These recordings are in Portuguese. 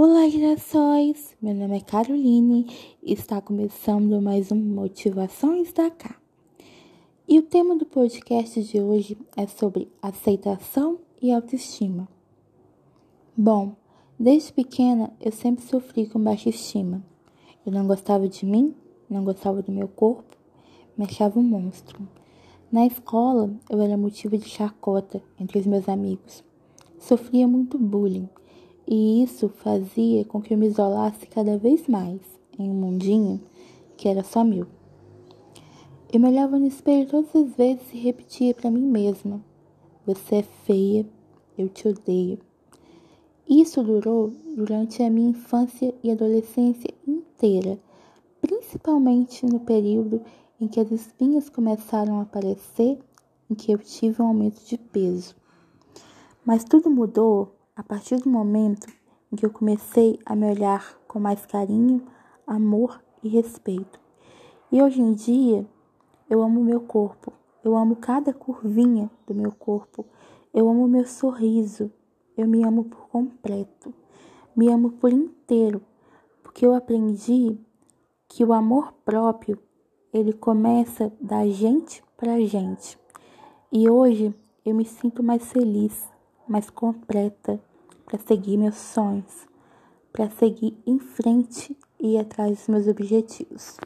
Olá, gerações! Meu nome é Caroline e está começando mais um Motivações da Cá. E o tema do podcast de hoje é sobre aceitação e autoestima. Bom, desde pequena eu sempre sofri com baixa estima. Eu não gostava de mim, não gostava do meu corpo, me achava um monstro. Na escola eu era motivo de chacota entre os meus amigos. Sofria muito bullying e isso fazia com que eu me isolasse cada vez mais em um mundinho que era só meu. Eu me olhava no espelho todas as vezes e repetia para mim mesma: Você é feia, eu te odeio. Isso durou durante a minha infância e adolescência inteira, principalmente no período em que as espinhas começaram a aparecer, em que eu tive um aumento de peso. Mas tudo mudou a partir do momento em que eu comecei a me olhar com mais carinho, amor e respeito. E hoje em dia, eu amo meu corpo, eu amo cada curvinha do meu corpo, eu amo meu sorriso, eu me amo por completo, me amo por inteiro, porque eu aprendi que o amor próprio ele começa da gente para gente. E hoje eu me sinto mais feliz, mais completa, para seguir meus sonhos, para seguir em frente e atrás dos meus objetivos.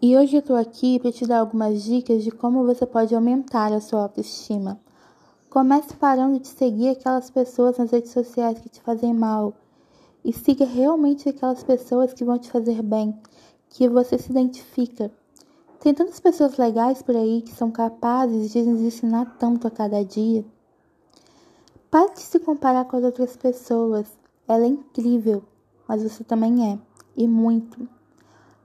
E hoje eu tô aqui para te dar algumas dicas de como você pode aumentar a sua autoestima. Comece parando de seguir aquelas pessoas nas redes sociais que te fazem mal e siga realmente aquelas pessoas que vão te fazer bem, que você se identifica. Tem tantas pessoas legais por aí que são capazes de nos ensinar tanto a cada dia. Pare de se comparar com as outras pessoas. Ela é incrível, mas você também é, e muito.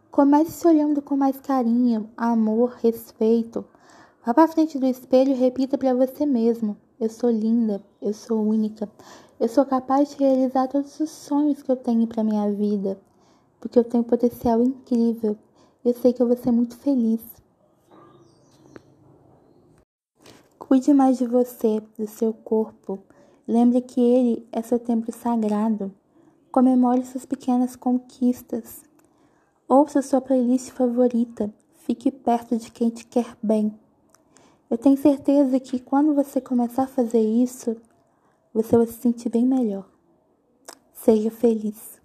Comece se olhando com mais carinho, amor, respeito. Vá para frente do espelho e repita para você mesmo: Eu sou linda, eu sou única, eu sou capaz de realizar todos os sonhos que eu tenho para minha vida, porque eu tenho um potencial incrível. Eu sei que eu vou ser muito feliz. Cuide mais de você, do seu corpo. Lembre que ele é seu templo sagrado. Comemore suas pequenas conquistas. Ouça sua playlist favorita. Fique perto de quem te quer bem. Eu tenho certeza que quando você começar a fazer isso, você vai se sentir bem melhor. Seja feliz.